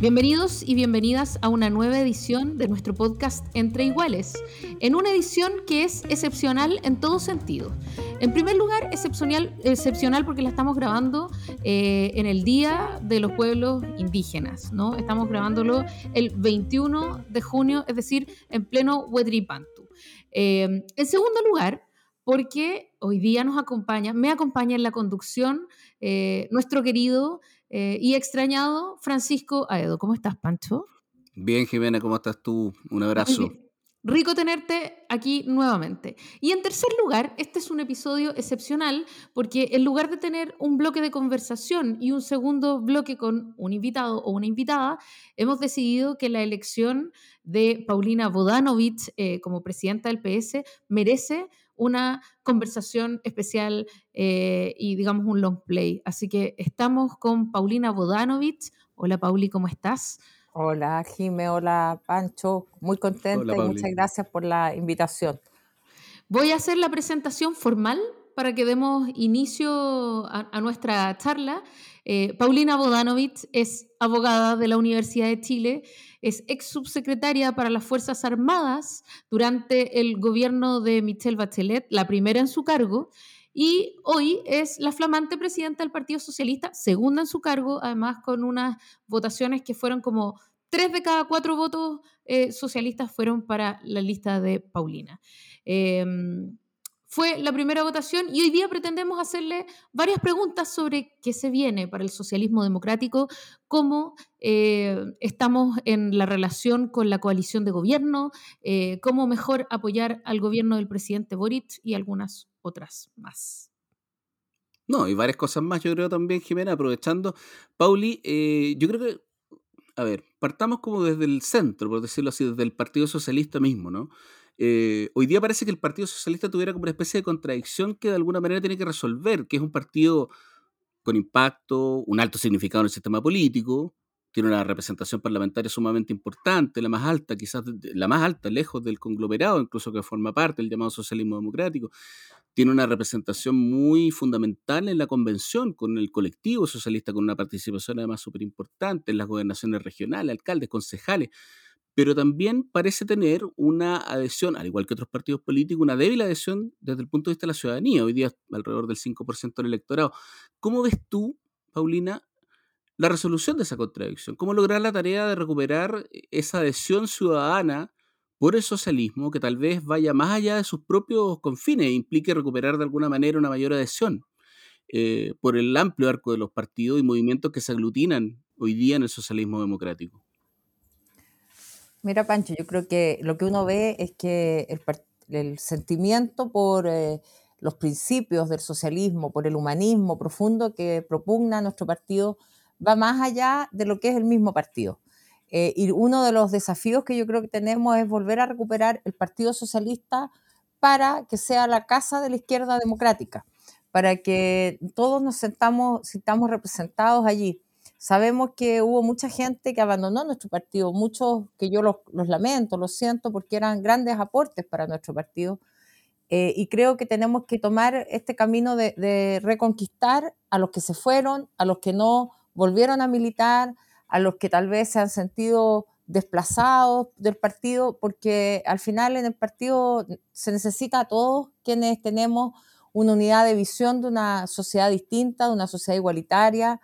Bienvenidos y bienvenidas a una nueva edición de nuestro podcast Entre Iguales, en una edición que es excepcional en todo sentido. En primer lugar, excepcional, excepcional porque la estamos grabando eh, en el Día de los Pueblos Indígenas, ¿no? Estamos grabándolo el 21 de junio, es decir, en pleno Huedripantu. Eh, en segundo lugar, porque hoy día nos acompaña, me acompaña en la conducción eh, nuestro querido eh, y extrañado Francisco Aedo. ¿Cómo estás, Pancho? Bien, Jimena, ¿cómo estás tú? Un abrazo. Rico tenerte aquí nuevamente. Y en tercer lugar, este es un episodio excepcional porque en lugar de tener un bloque de conversación y un segundo bloque con un invitado o una invitada, hemos decidido que la elección de Paulina Bodanovich eh, como presidenta del PS merece una conversación especial eh, y digamos un long play. Así que estamos con Paulina Bodanovich. Hola Pauli, ¿cómo estás? Hola Jime, hola Pancho, muy contenta y muchas gracias por la invitación. Voy a hacer la presentación formal para que demos inicio a, nuestra charla. Eh, Paulina Bodanovich es abogada de la Universidad de Chile es ex subsecretaria para las Fuerzas Armadas durante el gobierno de Michelle Bachelet, la primera en su cargo, y hoy es la flamante presidenta del Partido Socialista, segunda en su cargo, además con unas votaciones que fueron como tres de cada cuatro votos eh, socialistas fueron para la lista de Paulina. Em, fue la primera votación y hoy día pretendemos hacerle varias preguntas sobre qué se viene para el socialismo democrático, cómo eh, estamos en la relación con la coalición de gobierno, eh, cómo mejor apoyar al gobierno del presidente Boric y algunas otras más. No, y varias cosas más, yo creo también, Jimena, aprovechando. Pauli, eh, yo creo que, a ver, partamos como desde el centro, por decirlo así, desde el Partido Socialista mismo, ¿no? Eh, hoy día parece que el Partido Socialista tuviera como una especie de contradicción que de alguna manera tiene que resolver, que es un partido con impacto, un alto significado en el sistema político, tiene una representación parlamentaria sumamente importante, la más alta, quizás la más alta, lejos del conglomerado, incluso que forma parte del llamado socialismo democrático. Tiene una representación muy fundamental en la convención, con el colectivo socialista, con una participación además súper importante en las gobernaciones regionales, alcaldes, concejales pero también parece tener una adhesión, al igual que otros partidos políticos, una débil adhesión desde el punto de vista de la ciudadanía, hoy día alrededor del 5% del electorado. ¿Cómo ves tú, Paulina, la resolución de esa contradicción? ¿Cómo lograr la tarea de recuperar esa adhesión ciudadana por el socialismo que tal vez vaya más allá de sus propios confines e implique recuperar de alguna manera una mayor adhesión eh, por el amplio arco de los partidos y movimientos que se aglutinan hoy día en el socialismo democrático? Mira, Pancho, yo creo que lo que uno ve es que el, sentimiento por eh, los principios del socialismo, por el humanismo profundo que propugna nuestro partido, va más allá de lo que es el mismo partido. Eh, y uno de los desafíos que yo creo que tenemos es volver a recuperar el Partido Socialista para que sea la casa de la izquierda democrática, para que todos nos sentamos, sintamos representados allí. Sabemos que hubo mucha gente que abandonó nuestro partido, muchos que yo los, lamento, los siento, porque eran grandes aportes para nuestro partido. Eh, y creo que tenemos que tomar este camino de, reconquistar a los que se fueron, a los que no volvieron a militar, a los que tal vez se han sentido desplazados del partido, porque al final en el partido se necesita a todos quienes tenemos una unidad de visión de una sociedad distinta, de una sociedad igualitaria,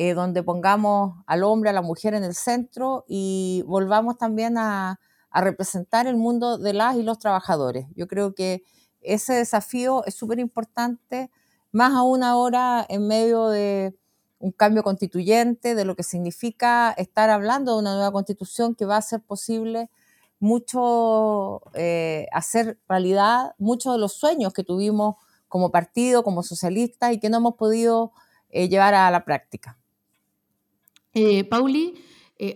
eh, donde pongamos al hombre, a la mujer en el centro y volvamos también a, representar el mundo de las y los trabajadores. Yo creo que ese desafío es súper importante, más aún ahora en medio de un cambio constituyente, de lo que significa estar hablando de una nueva constitución que va a hacer posible mucho, eh, hacer realidad muchos de los sueños que tuvimos como partido, como socialistas y que no hemos podido eh, llevar a la práctica. Pauli,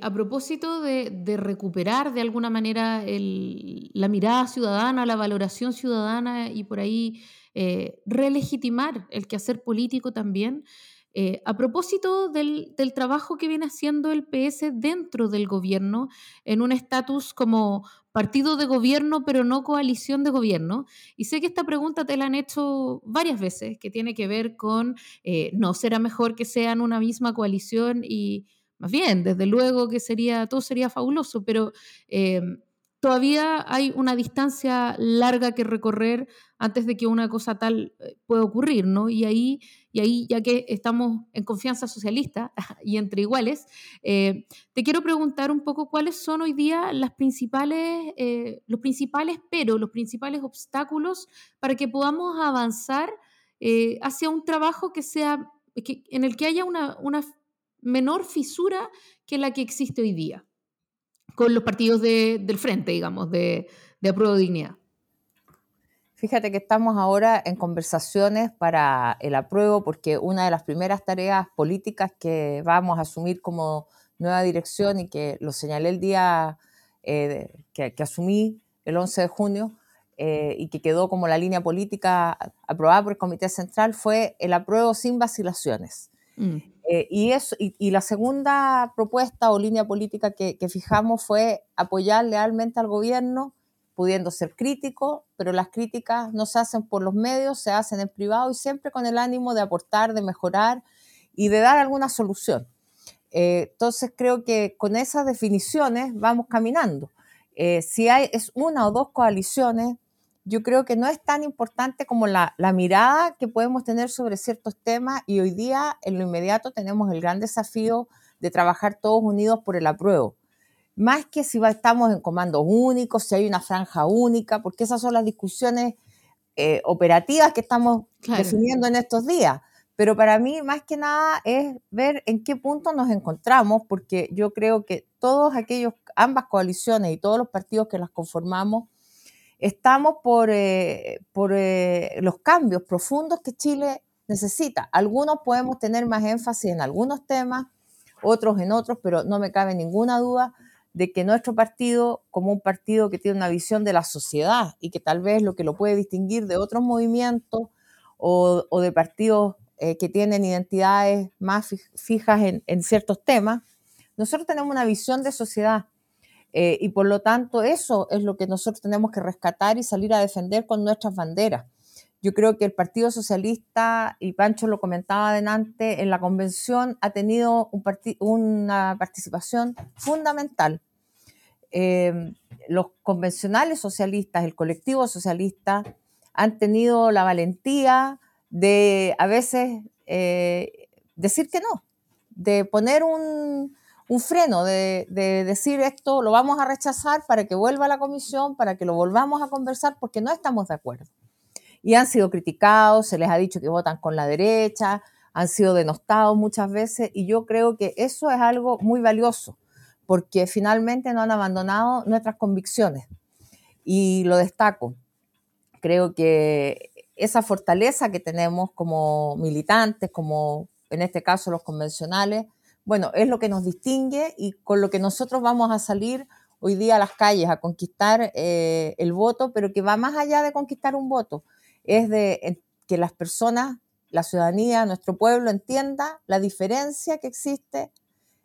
a propósito de, recuperar de alguna manera la mirada ciudadana, la valoración ciudadana y por ahí relegitimar el quehacer político también, eh, a propósito del, trabajo que viene haciendo el PS dentro del gobierno, en un estatus como partido de gobierno, pero no coalición de gobierno. Y sé que esta pregunta te la han hecho varias veces, que tiene que ver con, eh, no será mejor que sean una misma coalición y más bien, desde luego que sería, todo sería fabuloso, pero... Eh, todavía hay una distancia larga que recorrer antes de que una cosa tal eh, pueda ocurrir, ¿no? Y ahí, y ahí ya que estamos en confianza socialista y entre iguales, eh, te quiero preguntar un poco cuáles son hoy día las principales, eh, los principales pero, los principales obstáculos para que podamos avanzar hacia un trabajo que sea, que, en el que haya una, una menor fisura que la que existe hoy día con los partidos del frente, digamos, de, de apruebo dignidad. Fíjate que estamos ahora en conversaciones para el apruebo porque una de las primeras tareas políticas que vamos a asumir como nueva dirección y que lo señalé el día eh, que, asumí el 11 de junio eh, y que quedó como la línea política aprobada por el Comité Central fue el apruebo sin vacilaciones. Mm. Eh, y, y, la segunda propuesta o línea política que, fijamos fue apoyar lealmente al gobierno, pudiendo ser crítico, pero las críticas no se hacen por los medios, se hacen en privado y siempre con el ánimo de aportar, de mejorar y de dar alguna solución. Eh, entonces creo que con esas definiciones vamos caminando. Eh, si hay es una o dos coaliciones, yo creo que no es tan importante como la, mirada que podemos tener sobre ciertos temas y hoy día en lo inmediato tenemos el gran desafío de trabajar todos unidos por el apruebo. Más que si estamos en comandos únicos, si hay una franja única, porque esas son las discusiones eh, operativas que estamos definiendo en estos días. Pero para mí, más que nada, es ver en qué punto nos encontramos, porque yo creo que todos aquellos, ambas coaliciones y todos los partidos que las conformamos, estamos por, eh, eh, los cambios profundos que Chile necesita. Algunos podemos tener más énfasis en algunos temas, otros en otros, pero no me cabe ninguna duda de que nuestro partido, como un partido que tiene una visión de la sociedad y que tal vez lo que lo puede distinguir de otros movimientos o, o de partidos eh, que tienen identidades más fijas en, en ciertos temas, nosotros tenemos una visión de sociedad eh, y por lo tanto eso es lo que nosotros tenemos que rescatar y salir a defender con nuestras banderas. Yo creo que el Partido Socialista, y Pancho lo comentaba adelante, en la convención ha tenido una participación fundamental. Em, los convencionales socialistas, el colectivo socialista, han tenido la valentía de a veces eh, decir que no, de poner un, un freno de, decir esto lo vamos a rechazar para que vuelva a la comisión, para que lo volvamos a conversar, porque no estamos de acuerdo. Y han sido criticados, se les ha dicho que votan con la derecha, han sido denostados muchas veces, y yo creo que eso es algo muy valioso, porque finalmente no han abandonado nuestras convicciones. Y lo destaco. Creo que esa fortaleza que tenemos como militantes, como en este caso los convencionales, bueno, es lo que nos distingue y con lo que nosotros vamos a salir hoy día a las calles a conquistar eh, el voto, pero que va más allá de conquistar un voto, es de que las personas, la ciudadanía, nuestro pueblo entienda la diferencia que existe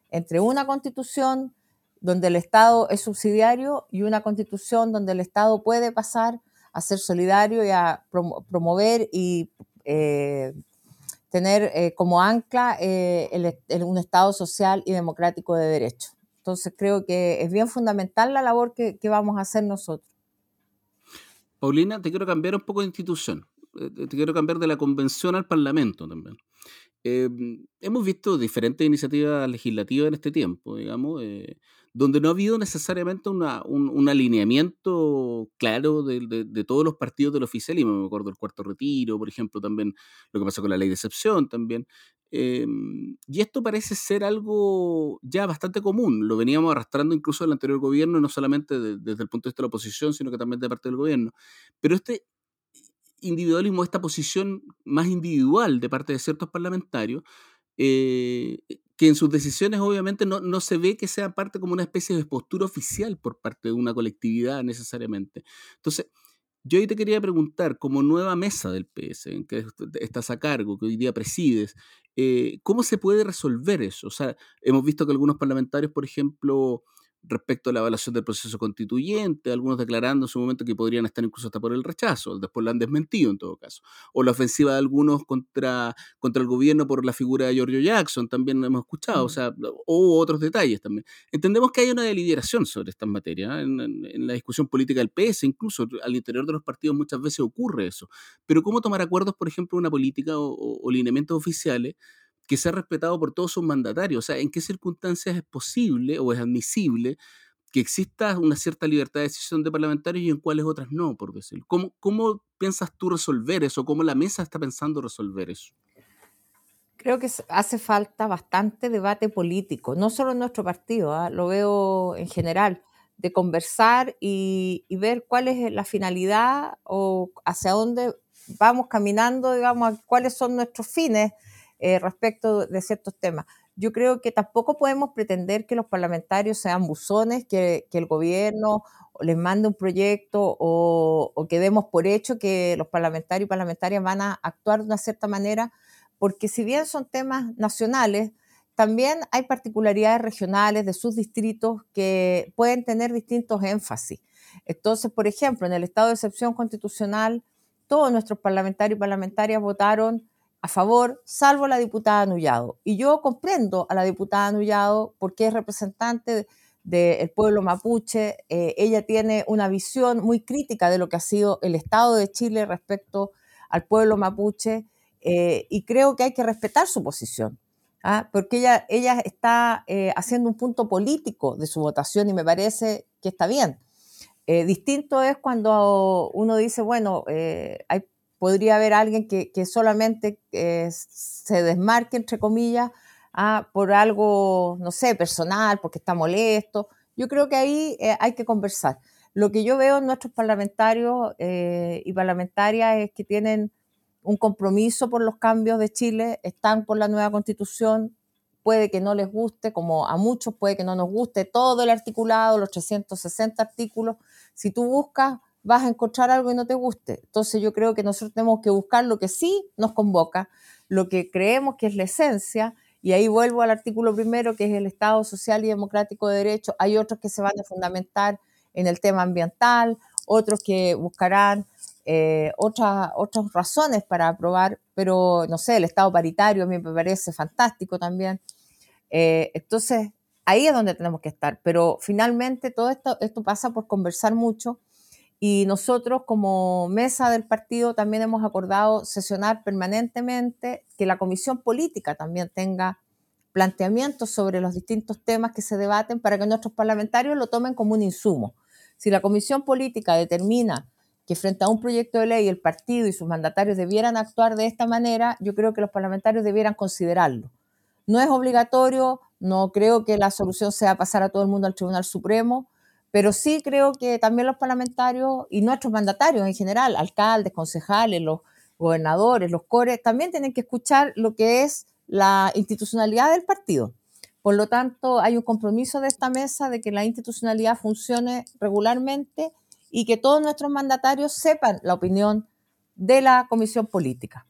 entre una constitución donde el Estado es subsidiario y una constitución donde el Estado puede pasar a ser solidario y a promover y eh, tener eh, como ancla eh, un Estado social y democrático de derecho. Entonces creo que es bien fundamental la labor que, vamos a hacer nosotros. Paulina, te quiero cambiar un poco de institución. Eh, te quiero cambiar de la convención al parlamento también. Hemos visto diferentes iniciativas legislativas en este tiempo, digamos donde no ha habido necesariamente un, alineamiento claro de, todos los partidos del oficialismo. Me acuerdo del cuarto retiro, por ejemplo, también lo que pasó con la ley de excepción también. Em, y esto parece ser algo ya bastante común. Lo veníamos arrastrando incluso del anterior gobierno, no solamente desde el punto de vista de la oposición, sino que también de parte del gobierno. Pero este individualismo, esta posición más individual de parte de ciertos parlamentarios, eh, que en sus decisiones obviamente no, no, se ve que sea parte como una especie de postura oficial por parte de una colectividad necesariamente. Entonces, yo ahí te quería preguntar, como nueva mesa del PS, en que estás a cargo, que hoy día presides, eh, ¿cómo se puede resolver eso? O sea, hemos visto que algunos parlamentarios, por ejemplo, respecto a la evaluación del proceso constituyente, algunos declarando en su momento que podrían estar incluso hasta por el rechazo, después lo han desmentido en todo caso, o la ofensiva de algunos contra, contra el gobierno por la figura de Giorgio Jackson, también hemos escuchado, o mm. sea, o otros detalles también. Entendemos que hay una deliberación sobre estas materias, ¿eh? en, la discusión política del PS, incluso al interior de los partidos muchas veces ocurre eso, pero ¿cómo tomar acuerdos, por ejemplo, una política o, o lineamientos oficiales? Que sea respetado por todos sus mandatarios. O sea, ¿en qué circunstancias es posible o es admisible que exista una cierta libertad de decisión de parlamentarios y en cuáles otras no, por decirlo? ¿Cómo, cómo piensas tú resolver eso? ¿Cómo la mesa está pensando resolver eso? Creo que hace falta bastante debate político, no solo en nuestro partido, ¿ah? lo veo en general, de conversar y, y, ver cuál es la finalidad o hacia dónde vamos caminando, digamos, cuáles son nuestros fines eh, respecto de ciertos temas. Yo creo que tampoco podemos pretender que los parlamentarios sean buzones, que, el gobierno les mande un proyecto o, o, que demos por hecho que los parlamentarios y parlamentarias van a actuar de una cierta manera, porque si bien son temas nacionales, también hay particularidades regionales de sus distritos que pueden tener distintos énfasis. Entonces, por ejemplo, en el estado de excepción constitucional, todos nuestros parlamentarios y parlamentarias votaron a favor, salvo la diputada Nullado. Y yo comprendo a la diputada Nullado porque es representante del pueblo mapuche. Eh, ella tiene una visión muy crítica de lo que ha sido el Estado de Chile respecto al pueblo mapuche eh, y creo que hay que respetar su posición. ¿ah? Porque ella, está eh, haciendo un punto político de su votación y me parece que está bien. distinto es cuando uno dice, bueno, hay podría haber alguien que, solamente eh, se desmarque, entre comillas, ah, por algo, no sé, personal, porque está molesto. Yo creo que ahí eh, hay que conversar. Lo que yo veo en nuestros parlamentarios eh, y parlamentarias es que tienen un compromiso por los cambios de Chile, están por la nueva constitución, puede que no les guste, como a muchos puede que no nos guste todo el articulado, los 360 artículos. Si tú buscas vas a encontrar algo y no te guste. Entonces yo creo que nosotros tenemos que buscar lo que sí nos convoca, lo que creemos que es la esencia, y ahí vuelvo al artículo primero, que es el Estado social y democrático de derecho. Hay otros que se van a fundamentar en el tema ambiental, otros que buscarán eh, otras, otras razones para aprobar, pero no sé, el Estado paritario a mí me parece fantástico también. Eh, entonces, ahí es donde tenemos que estar, pero finalmente todo esto, esto pasa por conversar mucho y nosotros como mesa del partido también hemos acordado sesionar permanentemente, que la comisión política también tenga planteamientos sobre los distintos temas que se debaten para que nuestros parlamentarios lo tomen como un insumo. Si la comisión política determina que frente a un proyecto de ley el partido y sus mandatarios debieran actuar de esta manera, yo creo que los parlamentarios debieran considerarlo. No es obligatorio, no creo que la solución sea pasar a todo el mundo al Tribunal Supremo, pero sí creo que también los parlamentarios y nuestros mandatarios en general, alcaldes, concejales, los gobernadores, los cores, también tienen que escuchar lo que es la institucionalidad del partido. Por lo tanto, hay un compromiso de esta mesa de que la institucionalidad funcione regularmente y que todos nuestros mandatarios sepan la opinión de la comisión política.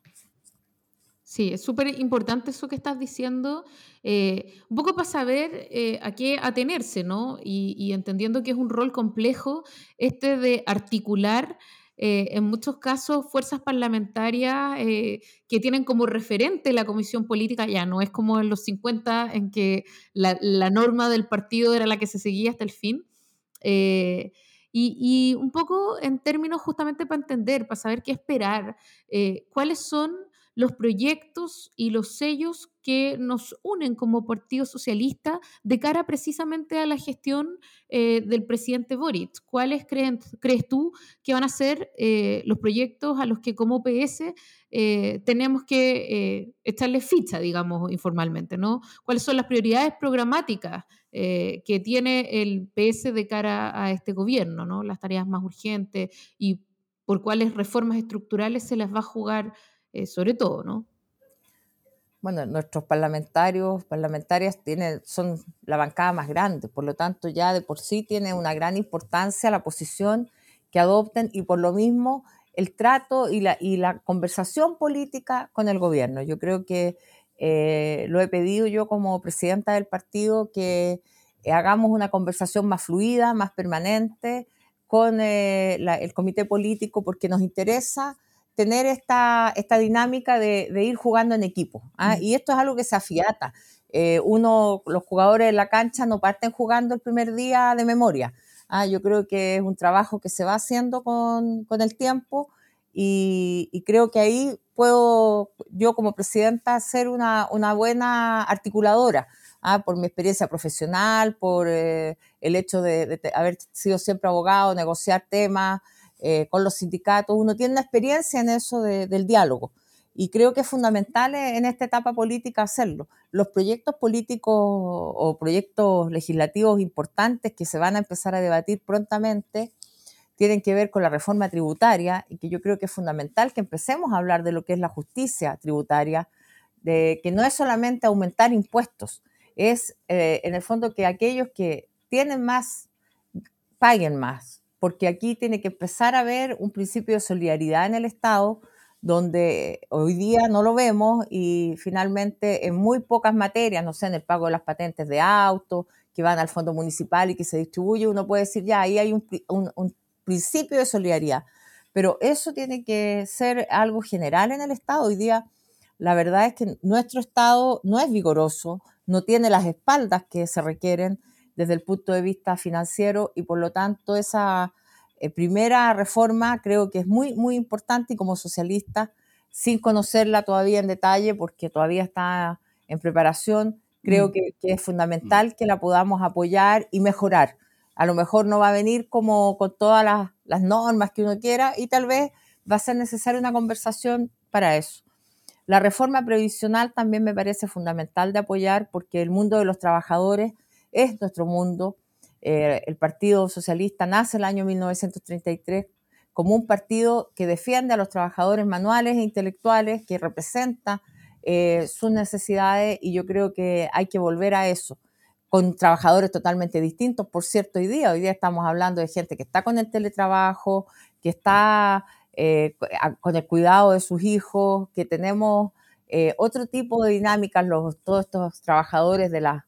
Sí, es súper importante eso que estás diciendo, eh, un poco para saber eh, a qué atenerse, ¿no? Y, entendiendo que es un rol complejo este de articular eh, en muchos casos fuerzas parlamentarias que tienen como referente la comisión política, ya no es como en los 50 en que la, norma del partido era la que se seguía hasta el fin. Y, y, un poco en términos justamente para entender, para saber qué esperar, cuáles son los proyectos y los sellos que nos unen como Partido Socialista de cara precisamente a la gestión eh, del presidente Boric. ¿Cuáles crees tú que van a ser eh, los proyectos a los que como PS eh, tenemos que echarle ficha, digamos, informalmente? ¿no? ¿Cuáles son las prioridades programáticas que tiene el PS de cara a este gobierno? ¿no? Las tareas más urgentes y por cuáles reformas estructurales se las va a jugar eh, sobre todo, ¿no? Bueno, nuestros parlamentarios, parlamentarias tienen, son la bancada más grande, por lo tanto ya de por sí tiene una gran importancia la posición que adopten y por lo mismo el trato y la, y la conversación política con el gobierno. Yo creo que eh, lo he pedido yo como presidenta del partido que hagamos una conversación más fluida, más permanente con eh, el comité político porque nos interesa tener esta, esta dinámica de, ir jugando en equipo. ¿ah? Mm. Y esto es algo que se afiata. Eh, uno, los jugadores en la cancha no parten jugando el primer día de memoria. Ah, yo creo que es un trabajo que se va haciendo con, con el tiempo y, creo que ahí puedo yo como presidenta ser una, una buena articuladora. Ah, por mi experiencia profesional, por eh, el hecho de, haber sido siempre abogado, negociar temas eh, con los sindicatos. Uno tiene una experiencia en eso del diálogo y creo que es fundamental en esta etapa política hacerlo. Los proyectos políticos o proyectos legislativos importantes que se van a empezar a debatir prontamente tienen que ver con la reforma tributaria y que yo creo que es fundamental que empecemos a hablar de lo que es la justicia tributaria, de que no es solamente aumentar impuestos, es eh, en el fondo que aquellos que tienen más paguen más, porque aquí tiene que empezar a haber un principio de solidaridad en el Estado, donde hoy día no lo vemos y finalmente en muy pocas materias, no sé, en el pago de las patentes de autos que van al fondo municipal y que se distribuye, uno puede decir, ya, ahí hay un, un principio de solidaridad. Pero eso tiene que ser algo general en el Estado. Hoy día, la verdad es que nuestro Estado no es vigoroso, no tiene las espaldas que se requieren desde el punto de vista financiero y por lo tanto esa eh, primera reforma creo que es muy, muy importante y como socialista, sin conocerla todavía en detalle porque todavía está en preparación, creo mm. que, es fundamental que la podamos apoyar y mejorar. A lo mejor no va a venir como con todas las, las normas que uno quiera y tal vez va a ser necesaria una conversación para eso. La reforma previsional también me parece fundamental de apoyar porque el mundo de los trabajadores es nuestro mundo. Eh, el Partido Socialista nace en el año 1933 como un partido que defiende a los trabajadores manuales e intelectuales, que representa eh, sus necesidades y yo creo que hay que volver a eso, con trabajadores totalmente distintos. Por cierto, hoy día, hoy día estamos hablando de gente que está con el teletrabajo, que está eh, con el cuidado de sus hijos, que tenemos otro tipo de dinámicas, los, todos estos trabajadores de las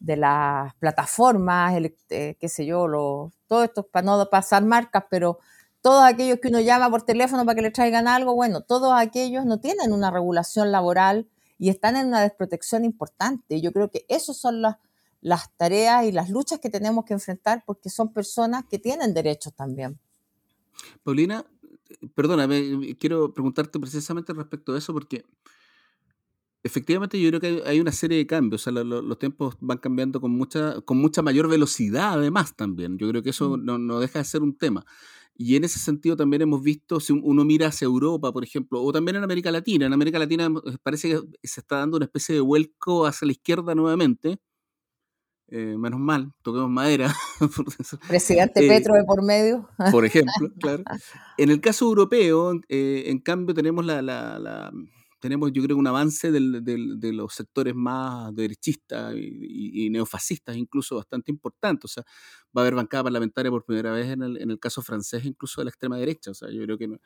de las plataformas, eh, qué sé yo, los, todo esto, para no pasar marcas, pero todos aquellos que uno llama por teléfono para que le traigan algo, bueno, todos aquellos no tienen una regulación laboral y están en una desprotección importante. Yo creo que esas son las, las tareas y las luchas que tenemos que enfrentar porque son personas que tienen derechos también. Paulina, perdóname, quiero preguntarte precisamente respecto a eso porque Efectivamente, yo creo que hay una serie de cambios, o sea, los tiempos van cambiando con mucha, con mucha mayor velocidad además también. Yo creo que eso mm. no, no, deja de ser un tema. Y en ese sentido también hemos visto, si uno mira hacia Europa, por ejemplo, o también en América Latina, en América Latina eh, parece que se está dando una especie de vuelco hacia la izquierda nuevamente. Eh, menos mal, toquemos madera. Presidente eh, Petro de por medio. por ejemplo, claro. En el caso europeo, en cambio, tenemos la tenemos yo creo un avance de los sectores más derechistas y, neofascistas incluso bastante importante. O sea, va a haber bancada parlamentaria por primera vez en el, en el caso francés incluso de la extrema derecha. O sea, yo creo que no,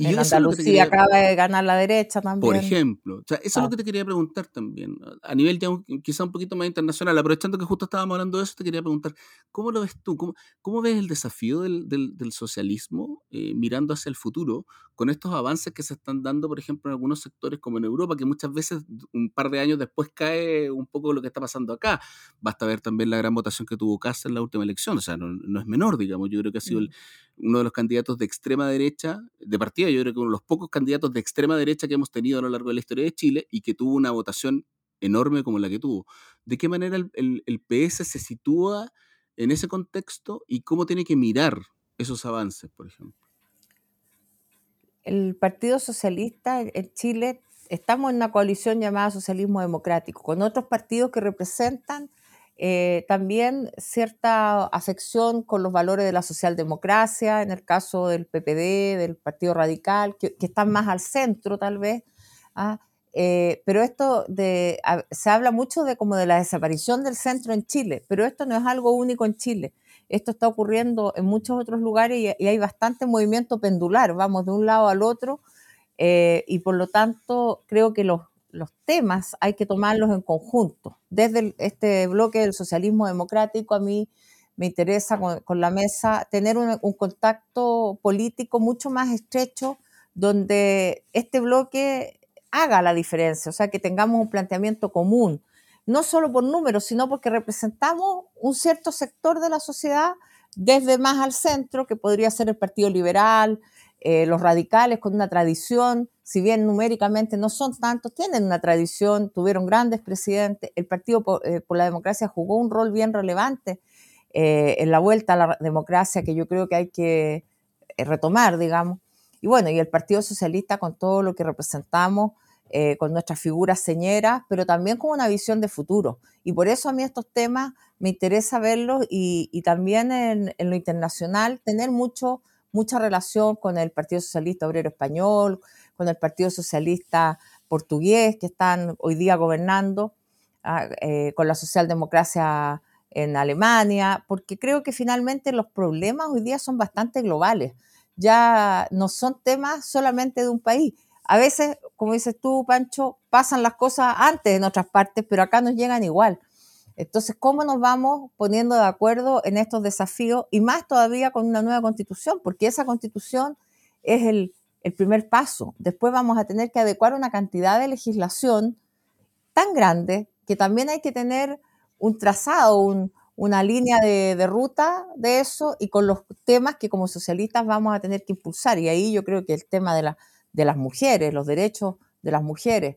y en Andalucía acaba de ganar la derecha también. Por ejemplo. O sea, eso es lo ah. que te quería preguntar también. A nivel ya quizá un poquito más internacional, aprovechando que justo estábamos hablando de eso, te quería preguntar, ¿cómo lo ves tú? ¿Cómo, cómo ves el desafío del, del, del socialismo eh, mirando hacia el futuro con estos avances que se están dando, por ejemplo, en algunos sectores como en Europa, que muchas veces un par de años después cae un poco lo que está pasando acá? Basta ver también la gran votación que tuvo Casa en la última elección. O sea, no, no es menor, digamos. Yo creo que ha sido el, mm uno de los candidatos de extrema derecha, de partida, yo creo que uno de los pocos candidatos de extrema derecha que hemos tenido a lo largo de la historia de Chile y que tuvo una votación enorme como la que tuvo. ¿De qué manera el, PS se sitúa en ese contexto y cómo tiene que mirar esos avances, por ejemplo? El Partido Socialista en Chile, estamos en una coalición llamada Socialismo Democrático, con otros partidos que representan eh, también cierta afección con los valores de la socialdemocracia, en el caso del PPD, del Partido Radical, que, están más al centro tal vez. ¿ah? eh, pero esto de, se habla mucho de como de la desaparición del centro en Chile, pero esto no es algo único en Chile. Esto está ocurriendo en muchos otros lugares y, hay bastante movimiento pendular, vamos de un lado al otro, eh, y por lo tanto creo que los, los temas hay que tomarlos en conjunto. Desde este bloque del socialismo democrático, a mí me interesa con, la mesa tener un, un, contacto político mucho más estrecho, donde este bloque haga la diferencia, o sea, que tengamos un planteamiento común, no solo por números, sino porque representamos un cierto sector de la sociedad desde más al centro, que podría ser el Partido Liberal, eh, los radicales con una tradición, si bien numéricamente no son tantos, tienen una tradición, tuvieron grandes presidentes, el Partido por, eh, la Democracia jugó un rol bien relevante eh, en la vuelta a la democracia que yo creo que hay que retomar, digamos. Y bueno, y el Partido Socialista con todo lo que representamos, eh, con nuestras figuras señeras, pero también con una visión de futuro. Y por eso a mí estos temas me interesa verlos y, también en, lo internacional tener mucho, mucha relación con el Partido Socialista Obrero Español, con el Partido Socialista Portugués, que están hoy día gobernando, ah, eh, con la socialdemocracia en Alemania, porque creo que finalmente los problemas hoy día son bastante globales ya no son temas solamente de un país. A veces, como dices tú, Pancho, pasan las cosas antes en otras partes, pero acá nos llegan igual. Entonces, ¿cómo nos vamos poniendo de acuerdo en estos desafíos y más todavía con una nueva constitución? Porque esa constitución es el, primer paso. Después vamos a tener que adecuar una cantidad de legislación tan grande que también hay que tener un trazado, un, una línea de, ruta de eso y con los temas que como socialistas vamos a tener que impulsar. Y ahí yo creo que el tema de las mujeres, los derechos de las mujeres,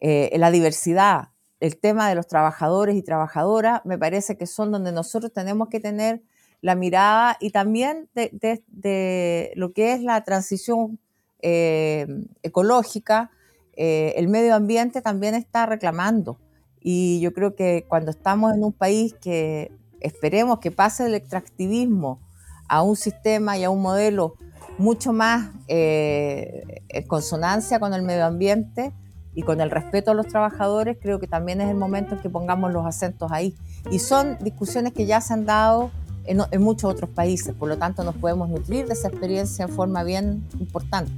eh, la diversidad, el tema de los trabajadores y trabajadoras, me parece que son donde nosotros tenemos que tener la mirada y también de, lo que es la transición eh, ecológica. Eh, el medio ambiente también está reclamando y yo creo que cuando estamos en un país que esperemos que pase del extractivismo a un sistema y a un modelo mucho más eh, en consonancia con el medio ambiente y con el respeto a los trabajadores, creo que también es el momento en que pongamos los acentos ahí. Y son discusiones que ya se han dado en, muchos otros países, por lo tanto nos podemos nutrir de esa experiencia en forma bien importante.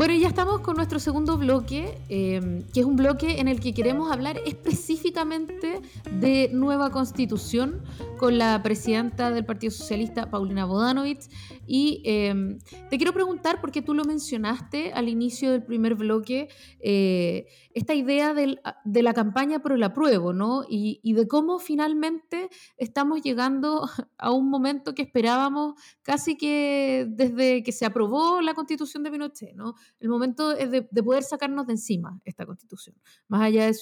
Bueno, ya estamos con nuestro segundo bloque, em, que es un bloque en el que queremos hablar específicamente de nueva constitución con la presidenta del Partido Socialista, Paulina Bodanovich. Y em, te quiero preguntar, porque tú lo mencionaste al inicio del primer bloque, eh, esta idea de la campaña por el apruebo, ¿no? Y, de cómo finalmente estamos llegando a un momento que esperábamos casi que desde que se aprobó la constitución de Pinochet, ¿no? El momento es de, poder sacarnos de encima esta constitución, más allá de,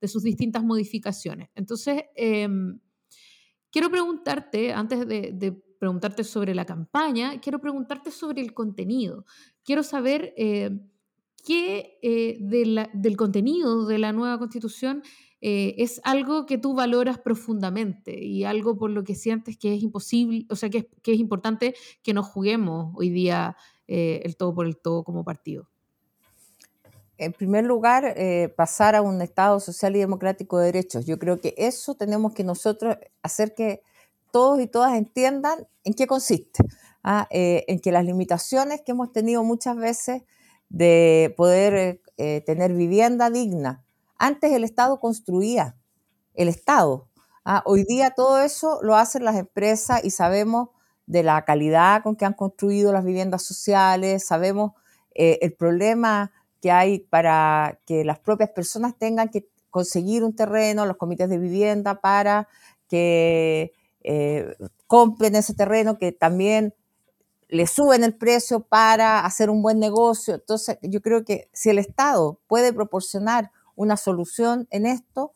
de sus distintas modificaciones. Entonces, em, quiero preguntarte, antes de, preguntarte sobre la campaña, quiero preguntarte sobre el contenido. Quiero saber... Eh, qué eh, del contenido de la nueva constitución eh, es algo que tú valoras profundamente y algo por lo que sientes que es imposible, o sea, que es, importante que nos juguemos hoy día eh, el todo por el todo como partido. En primer lugar, pasar a un Estado social y democrático de derechos. Yo creo que eso tenemos que nosotros hacer que todos y todas entiendan en qué consiste. ¿ah? en que las limitaciones que hemos tenido muchas veces de poder eh, eh, tener vivienda digna. Antes el Estado construía, el Estado. ¿ah? Hoy día todo eso lo hacen las empresas y sabemos de la calidad con que han construido las viviendas sociales, sabemos eh, el problema que hay para que las propias personas tengan que conseguir un terreno, los comités de vivienda para que compren ese terreno, que también le suben el precio para hacer un buen negocio. Entonces, yo creo que si el Estado puede proporcionar una solución en esto,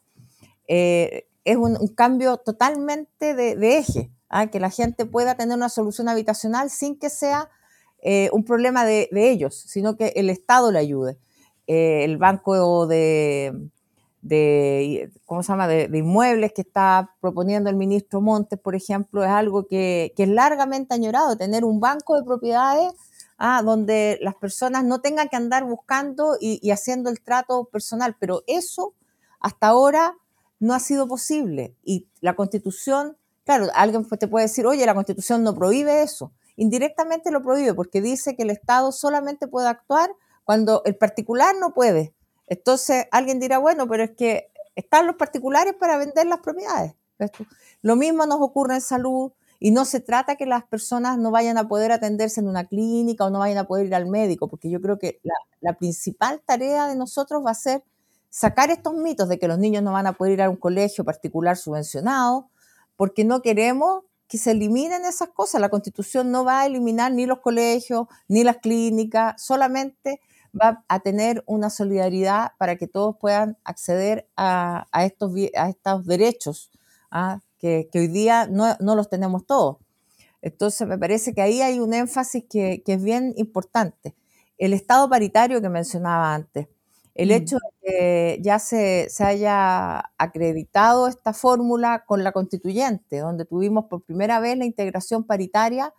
eh, es un, cambio totalmente de, eje, que la gente pueda tener una solución habitacional sin que sea eh, un problema de, ellos, sino que el Estado le ayude. Eh, el Banco de, de, ¿cómo se llama? De, inmuebles que está proponiendo el ministro Montes, por ejemplo, es algo que, es largamente añorado, tener un banco de propiedades ¿ah? donde las personas no tengan que andar buscando y haciendo el trato personal. Pero eso hasta ahora no ha sido posible. Y la constitución, claro, alguien te puede decir, oye, la constitución no prohíbe eso. Indirectamente lo prohíbe porque dice que el Estado solamente puede actuar cuando el particular no puede. Entonces alguien dirá, bueno, pero es que están los particulares para vender las propiedades. Lo mismo nos ocurre en salud y no se trata que las personas no vayan a poder atenderse en una clínica o no vayan a poder ir al médico, porque yo creo que la, la principal tarea de nosotros va a ser sacar estos mitos de que los niños no van a poder ir a un colegio particular subvencionado, porque no queremos que se eliminen esas cosas. La constitución no va a eliminar ni los colegios, ni las clínicas, solamente va a tener una solidaridad para que todos puedan acceder a, estos, a estos derechos ¿ah? que, hoy día no, los tenemos todos. Entonces, me parece que ahí hay un énfasis que, es bien importante. El Estado paritario que mencionaba antes, el mm. hecho de que ya se, se, haya acreditado esta fórmula con la constituyente, donde tuvimos por primera vez la integración paritaria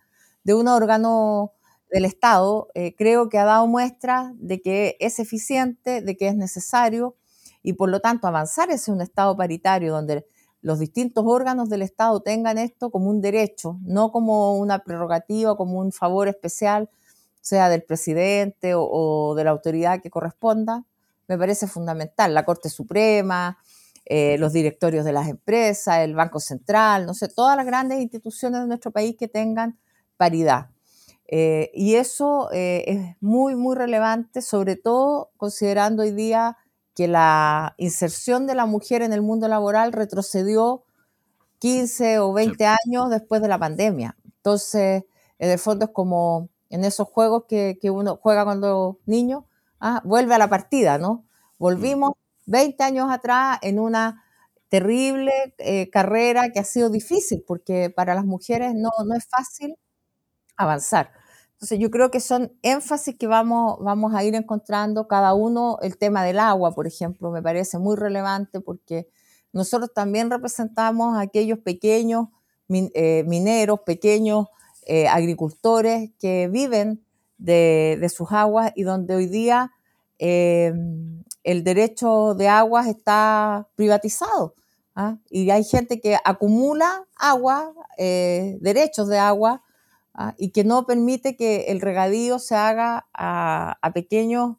de un órgano del Estado, eh, creo que ha dado muestra de que es eficiente, de que es necesario y por lo tanto avanzar hacia un Estado paritario donde los distintos órganos del Estado tengan esto como un derecho, no como una prerrogativa, como un favor especial, sea del presidente o, de la autoridad que corresponda, me parece fundamental. La Corte Suprema, eh, los directorios de las empresas, el Banco Central, no sé, todas las grandes instituciones de nuestro país que tengan paridad. Eh, y eso eh, es muy, muy relevante, sobre todo considerando hoy día que la inserción de la mujer en el mundo laboral retrocedió 15 o 20 años después de la pandemia. Entonces, en el fondo es como en esos juegos que, uno juega cuando niño, ah, vuelve a la partida, ¿no? Volvimos 20 años atrás en una terrible eh, carrera que ha sido difícil, porque para las mujeres no, no es fácil avanzar. Entonces yo creo que son énfasis que vamos, vamos a ir encontrando cada uno. El tema del agua, por ejemplo, me parece muy relevante porque nosotros también representamos a aquellos pequeños eh, mineros, pequeños eh, agricultores que viven de, sus aguas y donde hoy día em, el derecho de aguas está privatizado. ¿ah? Y hay gente que acumula agua, eh, derechos de agua, ¿ah? y que no permite que el regadío se haga a, pequeños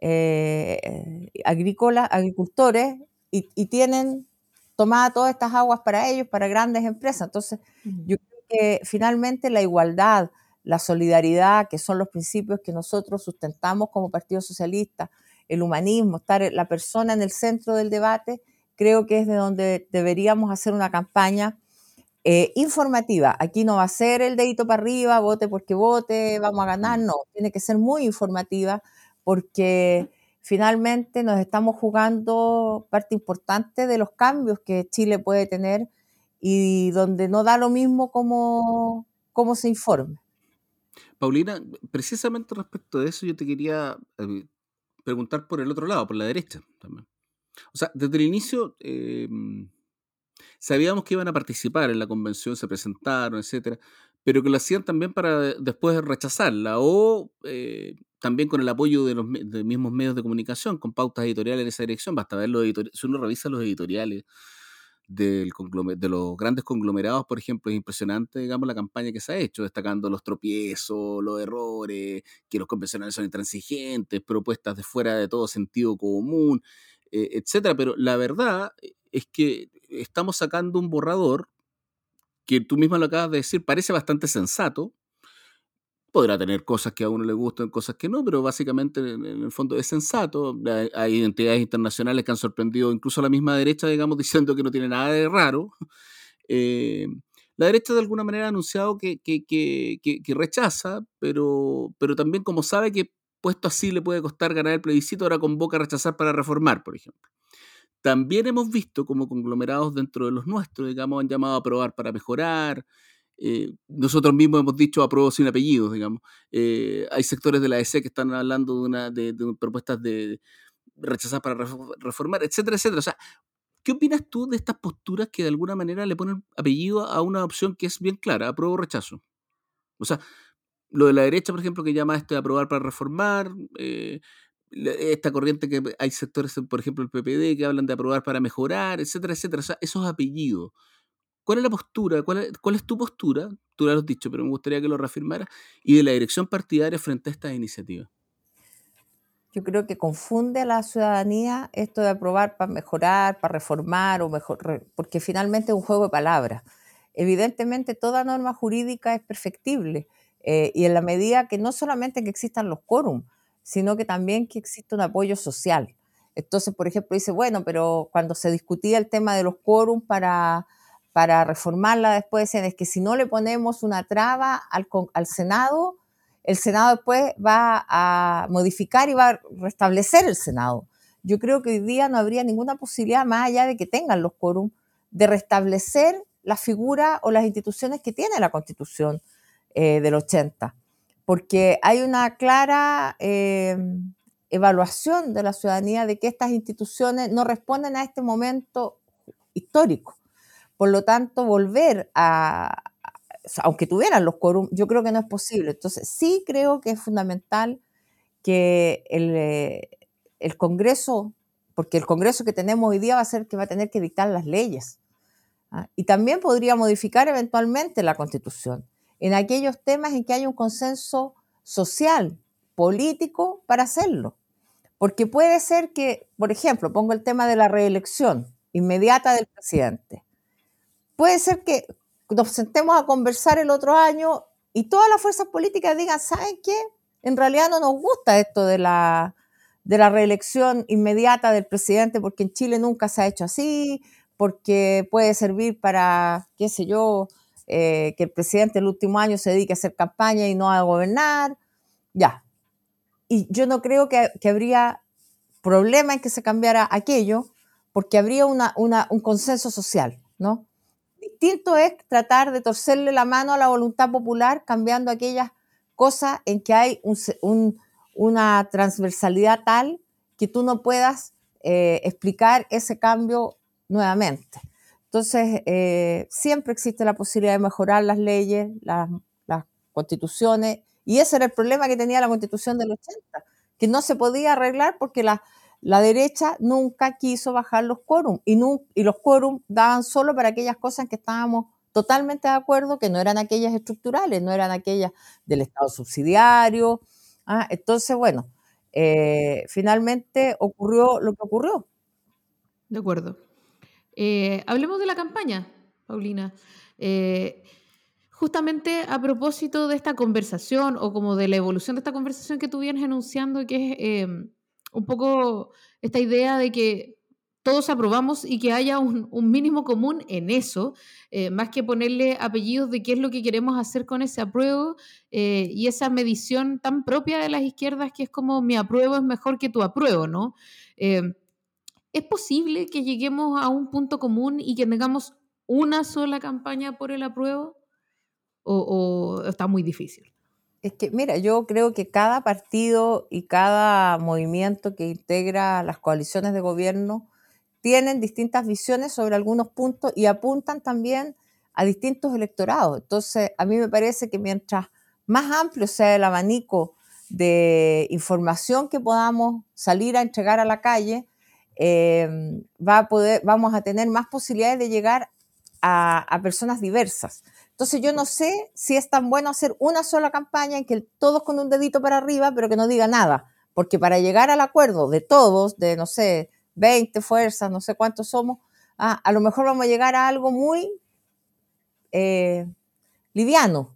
eh, agricultores y, tienen tomadas todas estas aguas para ellos, para grandes empresas. Entonces, yo creo que finalmente la igualdad, la solidaridad, que son los principios que nosotros sustentamos como Partido Socialista, el humanismo, estar la persona en el centro del debate, creo que es de donde deberíamos hacer una campaña eh, informativa. Aquí no va a ser el dedito para arriba, vote porque vote, vamos a ganar, no, tiene que ser muy informativa porque finalmente nos estamos jugando parte importante de los cambios que Chile puede tener y donde no da lo mismo como, como se informe. Paulina, precisamente respecto de eso yo te quería eh, preguntar por el otro lado, por la derecha también. O sea, desde el inicio eh, sabíamos que iban a participar en la convención, se presentaron, etcétera, pero que lo hacían también para después rechazarla o eh, también con el apoyo de los, mismos medios de comunicación, con pautas editoriales en esa dirección. Basta ver los editoriales, si uno revisa los editoriales del de los grandes conglomerados, por ejemplo, es impresionante, digamos, la campaña que se ha hecho, destacando los tropiezos, los errores, que los convencionales son intransigentes, propuestas de fuera de todo sentido común, eh, etcétera. Pero la verdad es que estamos sacando un borrador que tú misma lo acabas de decir, parece bastante sensato. Podrá tener cosas que a uno le gustan, cosas que no, pero básicamente en el fondo es sensato. Hay identidades internacionales que han sorprendido incluso a la misma derecha, digamos, diciendo que no tiene nada de raro. Eh, la derecha de alguna manera ha anunciado que, que, que, que, rechaza, pero, pero también como sabe que puesto así le puede costar ganar el plebiscito, ahora convoca a rechazar para reformar, por ejemplo. También hemos visto como conglomerados dentro de los nuestros, digamos, han llamado a aprobar para mejorar. Eh, nosotros mismos hemos dicho apruebo sin apellidos, digamos. Eh, hay sectores de la EC que están hablando de, una, de, propuestas de rechazar para reformar, etcétera, etcétera. O sea, ¿qué opinas tú de estas posturas que de alguna manera le ponen apellido a una opción que es bien clara, apruebo o rechazo? O sea, lo de la derecha, por ejemplo, que llama esto de aprobar para reformar, eh, esta corriente que hay sectores, por ejemplo, el PPD, que hablan de aprobar para mejorar, etcétera, etcétera. O sea, esos apellidos. ¿Cuál es la postura? ¿Cuál es, tu postura? Tú lo has dicho, pero me gustaría que lo reafirmaras. Y de la dirección partidaria frente a estas iniciativas. Yo creo que confunde a la ciudadanía esto de aprobar para mejorar, para reformar, o mejor, porque finalmente es un juego de palabras. Evidentemente, toda norma jurídica es perfectible. Eh, y en la medida que no solamente que existan los quórum, sino que también que exista un apoyo social. Entonces, por ejemplo, dice, bueno, pero cuando se discutía el tema de los quórum para, para reformarla, después es que si no le ponemos una traba al, Senado, el Senado después va a modificar y va a restablecer el Senado. Yo creo que hoy día no habría ninguna posibilidad, más allá de que tengan los quórum, de restablecer la figura o las instituciones que tiene la Constitución eh, del 80 porque hay una clara em, evaluación de la ciudadanía de que estas instituciones no responden a este momento histórico. Por lo tanto, volver a, aunque tuvieran los quórum, yo creo que no es posible. Entonces, sí creo que es fundamental que el, eh, Congreso, porque el Congreso que tenemos hoy día va a ser que va a tener que dictar las leyes. ¿ah? Y también podría modificar eventualmente la Constitución en aquellos temas en que hay un consenso social, político, para hacerlo. Porque puede ser que, por ejemplo, pongo el tema de la reelección inmediata del presidente. Puede ser que nos sentemos a conversar el otro año y todas las fuerzas políticas digan, ¿saben qué? En realidad no nos gusta esto de la, de la reelección inmediata del presidente porque en Chile nunca se ha hecho así, porque puede servir para, qué sé yo, eh, que el presidente el último año se dedique a hacer campaña y no a gobernar, ya. Y yo no creo que, habría problema en que se cambiara aquello, porque habría una, un consenso social, ¿no? Distinto es tratar de torcerle la mano a la voluntad popular cambiando aquellas cosas en que hay una transversalidad tal que tú no puedas eh, explicar ese cambio nuevamente. Entonces, eh, siempre existe la posibilidad de mejorar las leyes, las, constituciones, y ese era el problema que tenía la constitución del 80, que no se podía arreglar porque la, derecha nunca quiso bajar los quórum y, los quórum daban solo para aquellas cosas que estábamos totalmente de acuerdo, que no eran aquellas estructurales, no eran aquellas del Estado subsidiario. ¿ah? entonces, bueno, eh, finalmente ocurrió lo que ocurrió. De acuerdo. Eh, hablemos de la campaña, Paulina. Eh, justamente a propósito de esta conversación o como de la evolución de esta conversación que tú vienes enunciando, que es un poco esta idea de que todos aprobamos y que haya un, mínimo común en eso, eh, más que ponerle apellidos de qué es lo que queremos hacer con ese apruebo y esa medición tan propia de las izquierdas que es como mi apruebo es mejor que tu apruebo, ¿no? Em, ¿Es posible que lleguemos a un punto común y que tengamos una sola campaña por el apruebo? ¿O, está muy difícil? Es que, mira, yo creo que cada partido y cada movimiento que integra las coaliciones de gobierno tienen distintas visiones sobre algunos puntos y apuntan también a distintos electorados. Entonces, a mí me parece que mientras más amplio sea el abanico de información que podamos salir a entregar a la calle, Em, va a poder, vamos a tener más posibilidades de llegar a, personas diversas. Entonces yo no sé si es tan bueno hacer una sola campaña en que todos con un dedito para arriba, pero que no diga nada, porque para llegar al acuerdo de todos, de no sé, 20 fuerzas, no sé cuántos somos, ah, a lo mejor vamos a llegar a algo muy eh, liviano.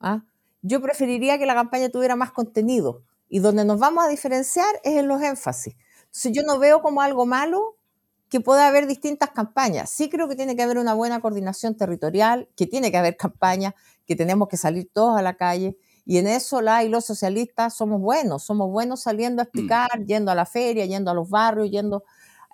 ¿ah? Yo preferiría que la campaña tuviera más contenido y donde nos vamos a diferenciar es en los énfasis. Entonces yo no veo como algo malo que pueda haber distintas campañas. Sí creo que tiene que haber una buena coordinación territorial, que tiene que haber campañas, que tenemos que salir todos a la calle. Y en eso la y los socialistas somos buenos, somos buenos saliendo a mm. explicar, yendo a la feria, yendo a los barrios, yendo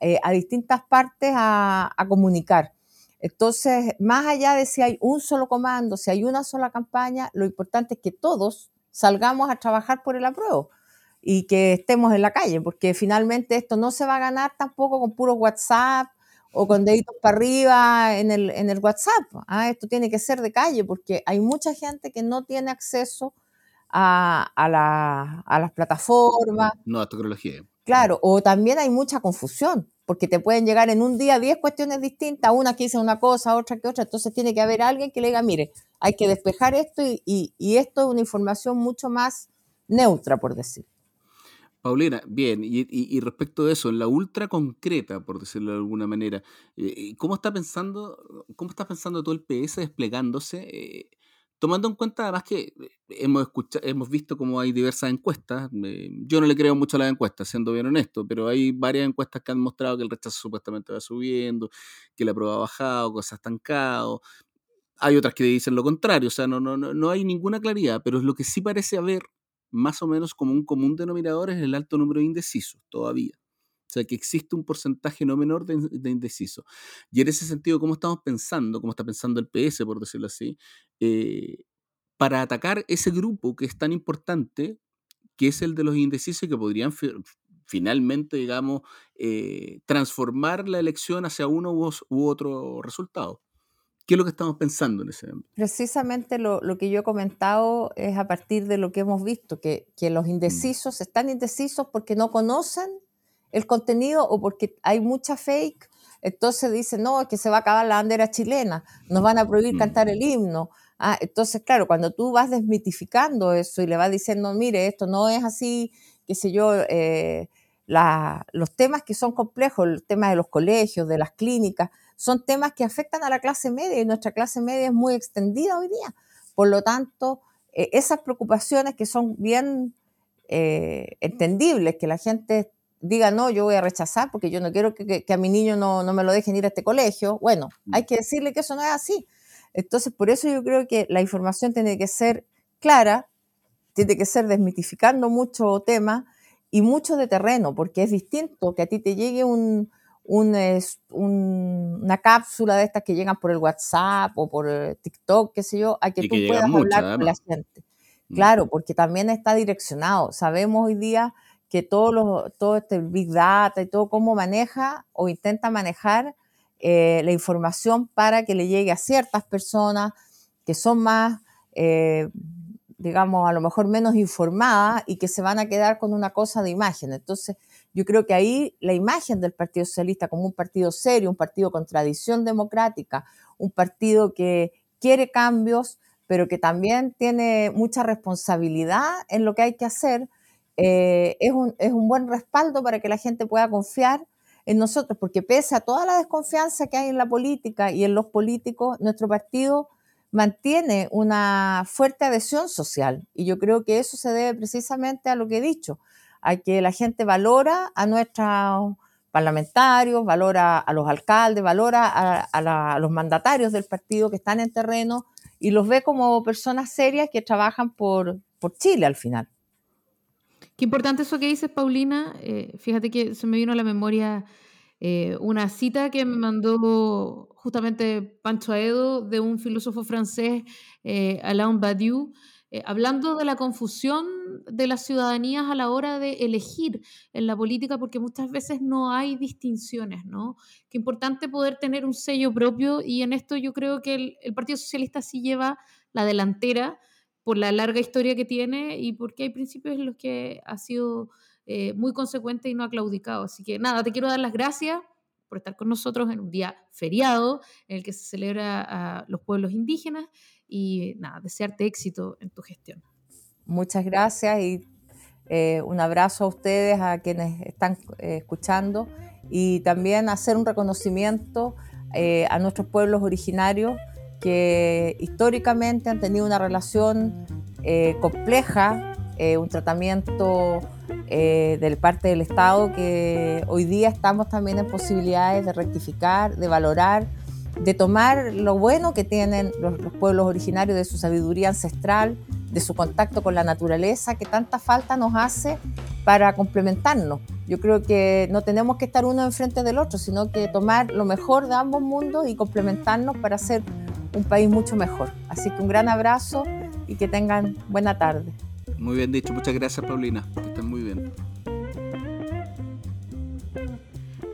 eh, a distintas partes a, a, comunicar. Entonces, más allá de si hay un solo comando, si hay una sola campaña, lo importante es que todos salgamos a trabajar por el apruebo y que estemos en la calle, porque finalmente esto no se va a ganar tampoco con puro WhatsApp o con deditos para arriba en el, en el WhatsApp. ¿ah? Esto tiene que ser de calle, porque hay mucha gente que no tiene acceso a, a las plataformas. Nueva tecnología. Claro, o también hay mucha confusión, porque te pueden llegar en un día 10 cuestiones distintas, una que dice una cosa, otra que otra, entonces tiene que haber alguien que le diga, mire, hay que despejar esto y, esto es una información mucho más neutra, por decir. Paulina, bien, y, respecto de eso, en la ultra concreta, por decirlo de alguna manera, eh, ¿cómo está pensando, cómo está pensando todo el PS desplegándose? Eh, tomando en cuenta además que eh, hemos, escuchado, hemos visto cómo hay diversas encuestas, yo no le creo mucho a las encuestas, siendo bien honesto, pero hay varias encuestas que han mostrado que el rechazo supuestamente va subiendo, que la prueba ha bajado, que se ha estancado. Hay otras que dicen lo contrario, o sea, no, no, no hay ninguna claridad, pero lo que sí parece haber más o menos como un común denominador es el alto número de indecisos todavía. O sea, que existe un porcentaje no menor de, de indecisos. Y en ese sentido, ¿cómo estamos pensando, cómo está pensando el PS, por decirlo así, eh, para atacar ese grupo que es tan importante, que es el de los indecisos y que podrían finalmente, digamos, eh, transformar la elección hacia uno u, otro resultado? ¿Qué es lo que estamos pensando en ese momento? Precisamente lo, que yo he comentado es a partir de lo que hemos visto, que, que los mm. indecisos están indecisos porque no conocen el contenido o porque hay mucha fake, entonces dicen, no, es que se va a acabar la bandera chilena, nos van a prohibir mm. cantar el himno. Ah, entonces, claro, cuando tú vas desmitificando eso y le vas diciendo, mire, esto no es así, qué sé yo, eh, los temas que son complejos, el tema de los colegios, de las clínicas, son temas que afectan a la clase media y nuestra clase media es muy extendida hoy día. Por lo tanto, eh, esas preocupaciones que son bien eh, entendibles, que la gente diga, no, yo voy a rechazar porque yo no quiero que, a mi niño no, me lo dejen ir a este colegio. Bueno, mm. hay que decirle que eso no es así. Entonces, por eso yo creo que la información tiene que ser clara, tiene que ser desmitificando mucho tema y mucho de terreno, porque es distinto que a ti te llegue un, una cápsula de estas que llegan por el WhatsApp o por TikTok, qué sé yo, a que tú puedas hablar con la gente. Mm. Claro, porque también está direccionado. Sabemos hoy día que todo, lo, todo este Big Data y todo cómo maneja o intenta manejar eh, la información para que le llegue a ciertas personas que son más, eh, digamos, a lo mejor menos informadas y que se van a quedar con una cosa de imagen. Entonces, yo creo que ahí la imagen del Partido Socialista como un partido serio, un partido con tradición democrática, un partido que quiere cambios, pero que también tiene mucha responsabilidad en lo que hay que hacer, eh, es, un, es un buen respaldo para que la gente pueda confiar en nosotros, porque pese a toda la desconfianza que hay en la política y en los políticos, nuestro partido mantiene una fuerte adhesión social. Y yo creo que eso se debe precisamente a lo que he dicho, a que la gente valora a nuestros parlamentarios, valora a los alcaldes, valora a, los mandatarios del partido que están en terreno y los ve como personas serias que trabajan por, por Chile al final. Qué importante eso que dices, Paulina. Eh, fíjate que se me vino a la memoria eh, una cita que me mandó justamente Pancho Aedo de un filósofo francés, eh, Alain Badiou, hablando de la confusión de las ciudadanías a la hora de elegir en la política, porque muchas veces no hay distinciones, ¿no? Qué importante poder tener un sello propio y en esto yo creo que el Partido Socialista sí lleva la delantera por la larga historia que tiene y porque hay principios en los que ha sido eh, muy consecuente y no ha claudicado. Así que nada, te quiero dar las gracias por estar con nosotros en un día feriado en el que se celebra a los pueblos indígenas y nada, desearte éxito en tu gestión. Muchas gracias y eh, un abrazo a ustedes, a quienes están eh, escuchando y también hacer un reconocimiento a nuestros pueblos originarios que históricamente han tenido una relación eh, compleja, eh, un tratamiento eh, del parte del Estado que hoy día estamos también en posibilidades de rectificar, de valorar, de tomar lo bueno que tienen los, los pueblos originarios de su sabiduría ancestral, de su contacto con la naturaleza, que tanta falta nos hace para complementarnos. Yo creo que no tenemos que estar uno enfrente del otro, sino que tomar lo mejor de ambos mundos y complementarnos para hacer un país mucho mejor. Así que un gran abrazo y que tengan buena tarde. Muy bien dicho, muchas gracias Paulina,